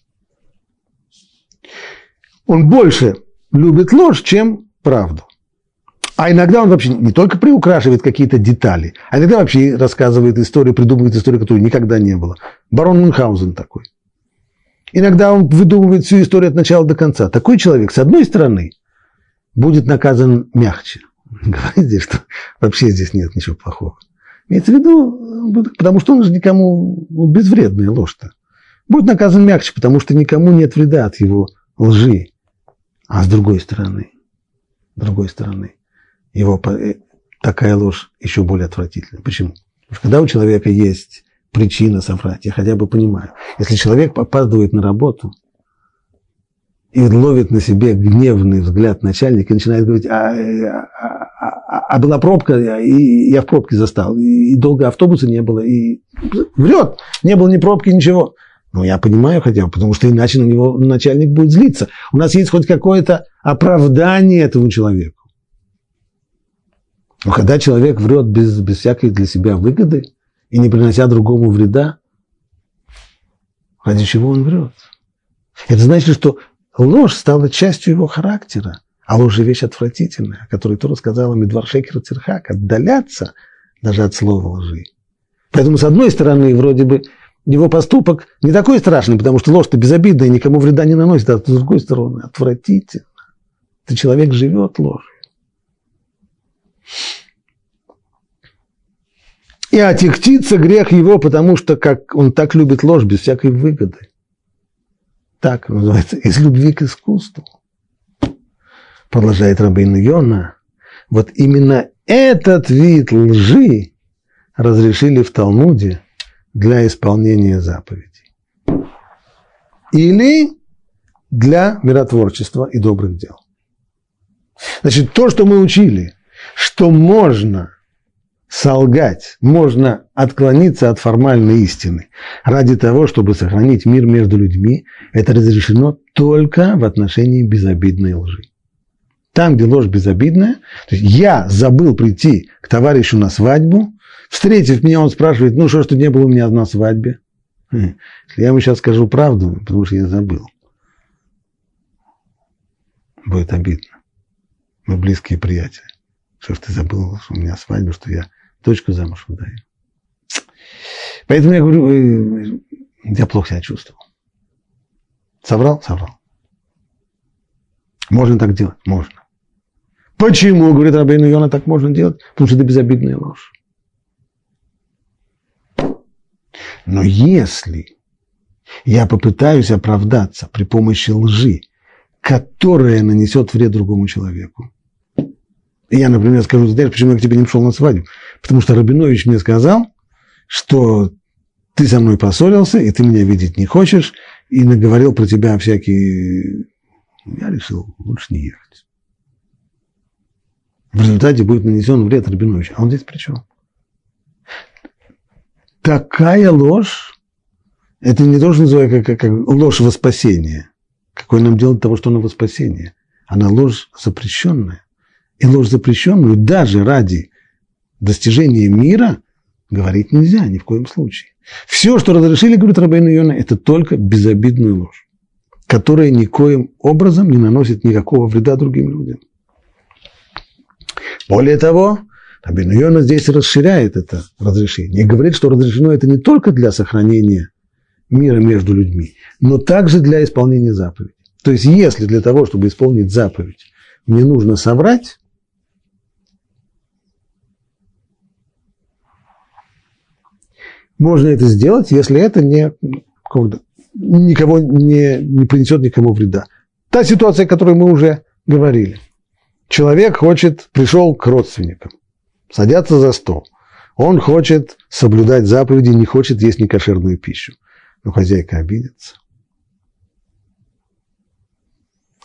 Он больше любит ложь, чем правду. А иногда он вообще не только приукрашивает какие-то детали, а иногда вообще рассказывает историю, придумывает историю, которой никогда не было. Барон Мюнхгаузен такой. Иногда он выдумывает всю историю от начала до конца. Такой человек, с одной стороны, будет наказан мягче. Говорит здесь, что вообще здесь нет ничего плохого. Имеется в виду, потому что он же никому ну, безвредная ложь-то. Будет наказан мягче, потому что никому нет вреда от его лжи. А с другой стороны, с другой стороны, его э, такая ложь еще более отвратительна. Почему? Потому что когда у человека есть причина соврать, я хотя бы понимаю. Если человек опаздывает на работу и ловит на себе гневный взгляд начальника и начинает говорить, а, а, а, а была пробка, и я в пробке застал, и долго автобуса не было, и врет, не было ни пробки, ничего. Ну, я понимаю хотя бы, потому что иначе на него начальник будет злиться. У нас есть хоть какое-то оправдание этому человеку. Но когда человек врет без, без всякой для себя выгоды и не принося другому вреда, ради чего он врет? Это значит, что ложь стала частью его характера, а ложь – вещь отвратительная, о которой Тора сказала Медвар Шекер Цирхак, отдаляться даже от слова лжи. Поэтому, с одной стороны, вроде бы его поступок не такой страшный, потому что ложь-то безобидная, никому вреда не наносит, а с другой стороны, отвратительно. Ты человек живет ложью. И отягчится грех его, потому что как он так любит ложь без всякой выгоды. Так называется, из любви к искусству. Продолжает Рабин Йона. Вот именно этот вид лжи разрешили в Талмуде для исполнения заповедей. Или для миротворчества и добрых дел. Значит, то, что мы учили, что можно солгать, можно отклониться от формальной истины ради того, чтобы сохранить мир между людьми, это разрешено только в отношении безобидной лжи. Там, где ложь безобидная, то есть я забыл прийти к товарищу на свадьбу, Встретив меня, он спрашивает, ну что тут не было у меня на свадьбе? Хм. Если я ему сейчас скажу правду, потому что я забыл, будет обидно. Мы близкие приятели. Что ж ты забыл, что у меня свадьба, что я дочку замуж выдаю. Поэтому я говорю, я плохо себя чувствовал. Соврал? Соврал. Можно так делать? Можно. Почему, говорит Рабейну Йона, так можно делать? Потому что это безобидная ложь. Но если я попытаюсь оправдаться при помощи лжи, которая нанесет вред другому человеку, я, например, скажу, знаешь, почему я к тебе не пришел на свадьбу? Потому что Рабинович мне сказал, что ты со мной поссорился, и ты меня видеть не хочешь, и наговорил про тебя всякие... Я решил лучше не ехать. В результате будет нанесен вред Рабиновичу. А он здесь при чем? такая ложь, это не должен называть как, как, как ложь во спасение. Какое нам делать того, что она во спасение? Она ложь запрещенная. И ложь запрещенную даже ради достижения мира говорить нельзя ни в коем случае. Все, что разрешили, говорит Рабейн Йона, это только безобидную ложь, которая никоим образом не наносит никакого вреда другим людям. Более того, Рабин Йона здесь расширяет это разрешение и говорит, что разрешено это не только для сохранения мира между людьми, но также для исполнения заповедей. То есть, если для того, чтобы исполнить заповедь, мне нужно соврать, можно это сделать, если это не, никого не, не принесет никому вреда. Та ситуация, о которой мы уже говорили. Человек хочет, пришел к родственникам садятся за стол. Он хочет соблюдать заповеди, не хочет есть некошерную пищу. Но хозяйка обидится.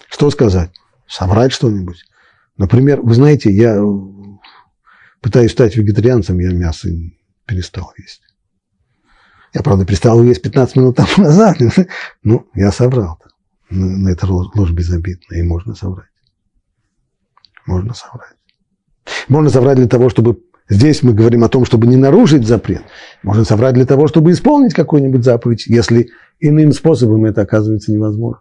Что сказать? Соврать что-нибудь? Например, вы знаете, я пытаюсь стать вегетарианцем, я мясо перестал есть. Я, правда, перестал есть 15 минут тому назад. Ну, я соврал. -то. Но это ложь безобидная, и можно соврать. Можно соврать. Можно соврать для того, чтобы... Здесь мы говорим о том, чтобы не нарушить запрет. Можно соврать для того, чтобы исполнить какую-нибудь заповедь, если иным способом это оказывается невозможно.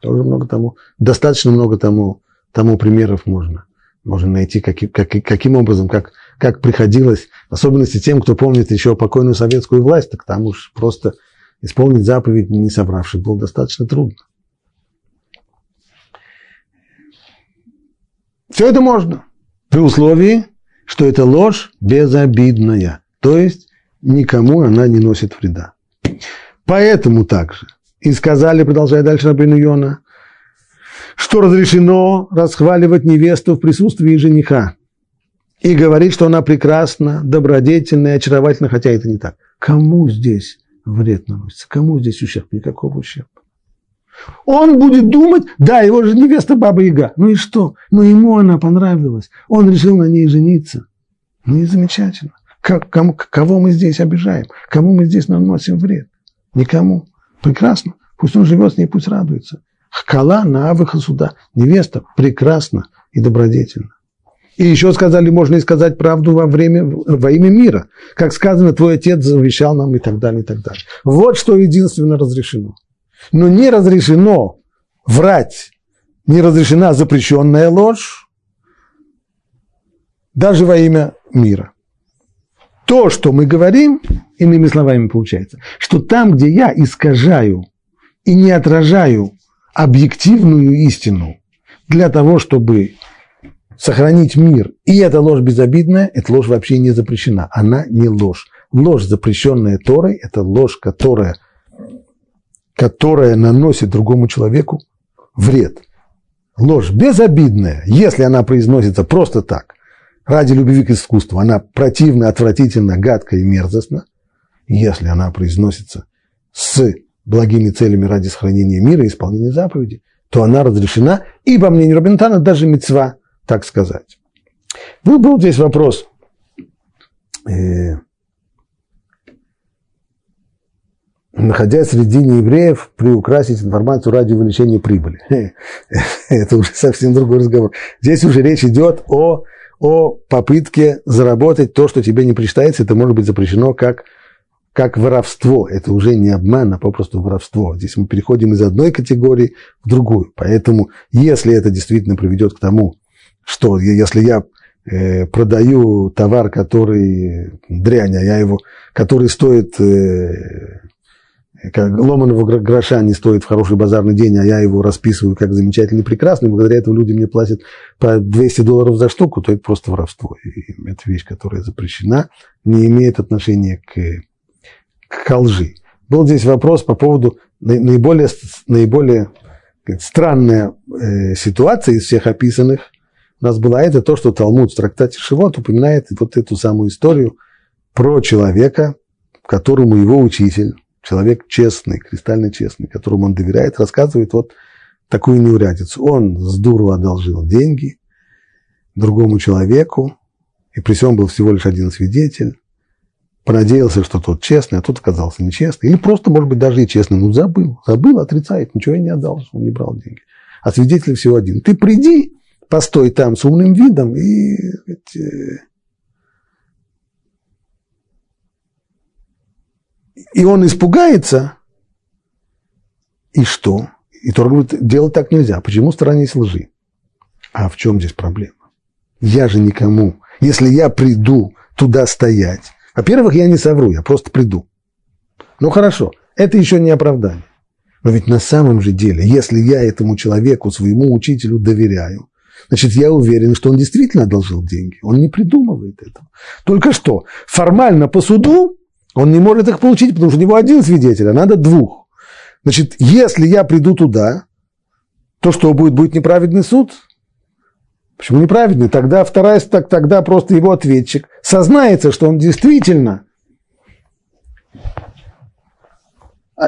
Тоже много тому, достаточно много тому, тому примеров можно. Можно найти, как, как, каким образом, как, как приходилось, в особенности тем, кто помнит еще покойную советскую власть, так там уж просто исполнить заповедь, не собравшись, было достаточно трудно. Все это можно при условии, что это ложь безобидная, то есть никому она не носит вреда. Поэтому также и сказали, продолжая дальше Рабину Йона, что разрешено расхваливать невесту в присутствии жениха и говорить, что она прекрасна, добродетельна и очаровательна, хотя это не так. Кому здесь вред наносится? Кому здесь ущерб? Никакого ущерба. Он будет думать, да, его же невеста Баба Яга. Ну и что? Ну ему она понравилась. Он решил на ней жениться. Ну и замечательно. Как, кому, кого мы здесь обижаем? Кому мы здесь наносим вред? Никому. Прекрасно. Пусть он живет с ней, пусть радуется. Хкала на суда. Невеста прекрасна и добродетельна. И еще сказали, можно и сказать правду во, время, во имя мира. Как сказано, твой отец завещал нам и так далее, и так далее. Вот что единственно разрешено. Но не разрешено врать, не разрешена запрещенная ложь, даже во имя мира. То, что мы говорим, иными словами получается, что там, где я искажаю и не отражаю объективную истину для того, чтобы сохранить мир, и эта ложь безобидная, эта ложь вообще не запрещена. Она не ложь. Ложь, запрещенная Торой, это ложь, которая, которая наносит другому человеку вред. Ложь безобидная, если она произносится просто так, ради любви к искусству, она противна, отвратительна, гадка и мерзостна. Если она произносится с благими целями ради сохранения мира и исполнения заповеди, то она разрешена, и, по мнению Рабинтана, даже мецва, так сказать. Был, был здесь вопрос. Э, находясь среди неевреев, приукрасить информацию ради увеличения прибыли. Это уже совсем другой разговор. Здесь уже речь идет о, о попытке заработать то, что тебе не причитается. Это может быть запрещено как как воровство. Это уже не обман, а попросту воровство. Здесь мы переходим из одной категории в другую. Поэтому, если это действительно приведет к тому, что если я э, продаю товар, который дрянь, а я его, который стоит э, как ломаного гроша не стоит в хороший базарный день, а я его расписываю как замечательный, прекрасный, благодаря этому люди мне платят по 200 долларов за штуку, то это просто воровство. И это вещь, которая запрещена, не имеет отношения к к лжи. Был здесь вопрос по поводу наиболее, наиболее странная э, ситуация из всех описанных. У нас была это то, что Талмуд в трактате Шивот упоминает вот эту самую историю про человека, которому его учитель, человек честный, кристально честный, которому он доверяет, рассказывает вот такую неурядицу. Он с дуру одолжил деньги другому человеку, и при всем был всего лишь один свидетель понадеялся, что тот честный, а тот оказался нечестный. Или просто, может быть, даже и честный. Ну, забыл. Забыл, отрицает. Ничего я не отдал, он не брал деньги. А свидетель всего один. Ты приди, постой там с умным видом и... Э, и он испугается, и что? И Тор говорит, делать так нельзя. Почему сторонись лжи? А в чем здесь проблема? Я же никому. Если я приду туда стоять, во-первых, я не совру, я просто приду. Ну хорошо, это еще не оправдание. Но ведь на самом же деле, если я этому человеку, своему учителю доверяю, значит, я уверен, что он действительно одолжил деньги. Он не придумывает этого. Только что, формально по суду он не может их получить, потому что у него один свидетель, а надо двух. Значит, если я приду туда, то что будет? Будет неправедный суд? Почему неправедный? Тогда вторая, так, тогда просто его ответчик сознается, что он действительно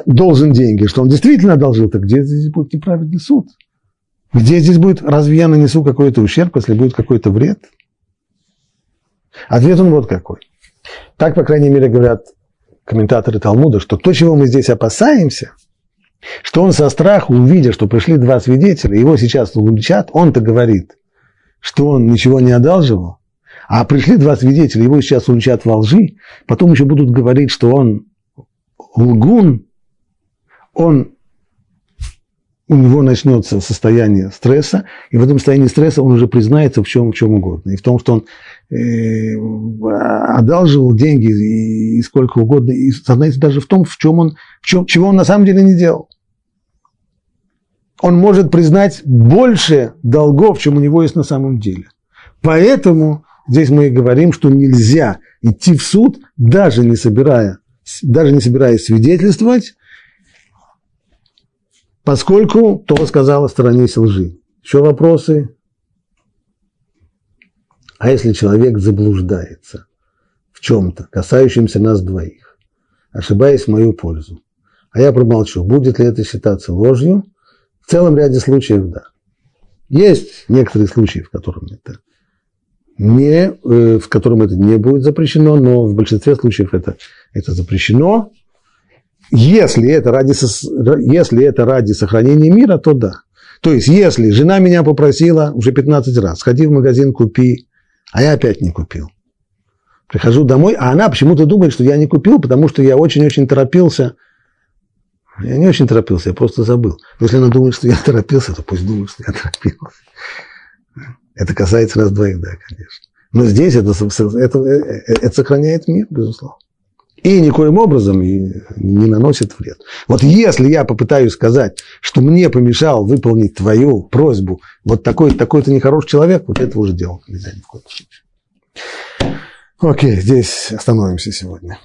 должен деньги, что он действительно одолжил, так где здесь будет неправедный суд? Где здесь будет, разве я нанесу какой-то ущерб, если будет какой-то вред? Ответ он вот какой. Так, по крайней мере, говорят комментаторы Талмуда, что то, чего мы здесь опасаемся, что он со страху, увидя, что пришли два свидетеля, его сейчас улучат, он-то говорит – что он ничего не одалживал, а пришли два свидетеля, его сейчас уличат во лжи, потом еще будут говорить, что он лгун, он, у него начнется состояние стресса, и в этом состоянии стресса он уже признается в чем, в чем угодно. И в том, что он э, одалживал деньги и, и сколько угодно, и сознается даже в том, в чем он, в чем, чего он на самом деле не делал он может признать больше долгов, чем у него есть на самом деле. Поэтому здесь мы и говорим, что нельзя идти в суд, даже не, собирая, даже не собираясь свидетельствовать, поскольку то сказал о стороне лжи. Еще вопросы? А если человек заблуждается в чем-то, касающемся нас двоих, ошибаясь в мою пользу, а я промолчу, будет ли это считаться ложью – в целом ряде случаев, да. Есть некоторые случаи, в которых это не, э, в котором это не будет запрещено, но в большинстве случаев это, это запрещено. Если это, ради, если это ради сохранения мира, то да. То есть, если жена меня попросила уже 15 раз, сходи в магазин, купи, а я опять не купил. Прихожу домой, а она почему-то думает, что я не купил, потому что я очень-очень торопился. Я не очень торопился, я просто забыл. Но если она думает, что я торопился, то пусть думает, что я торопился. Это касается нас двоих, да, конечно. Но здесь это, это, это сохраняет мир, безусловно. И никоим образом не наносит вред. Вот если я попытаюсь сказать, что мне помешал выполнить твою просьбу вот такой-то такой нехороший человек, вот это уже делать нельзя ни в коем случае. Окей, здесь остановимся сегодня.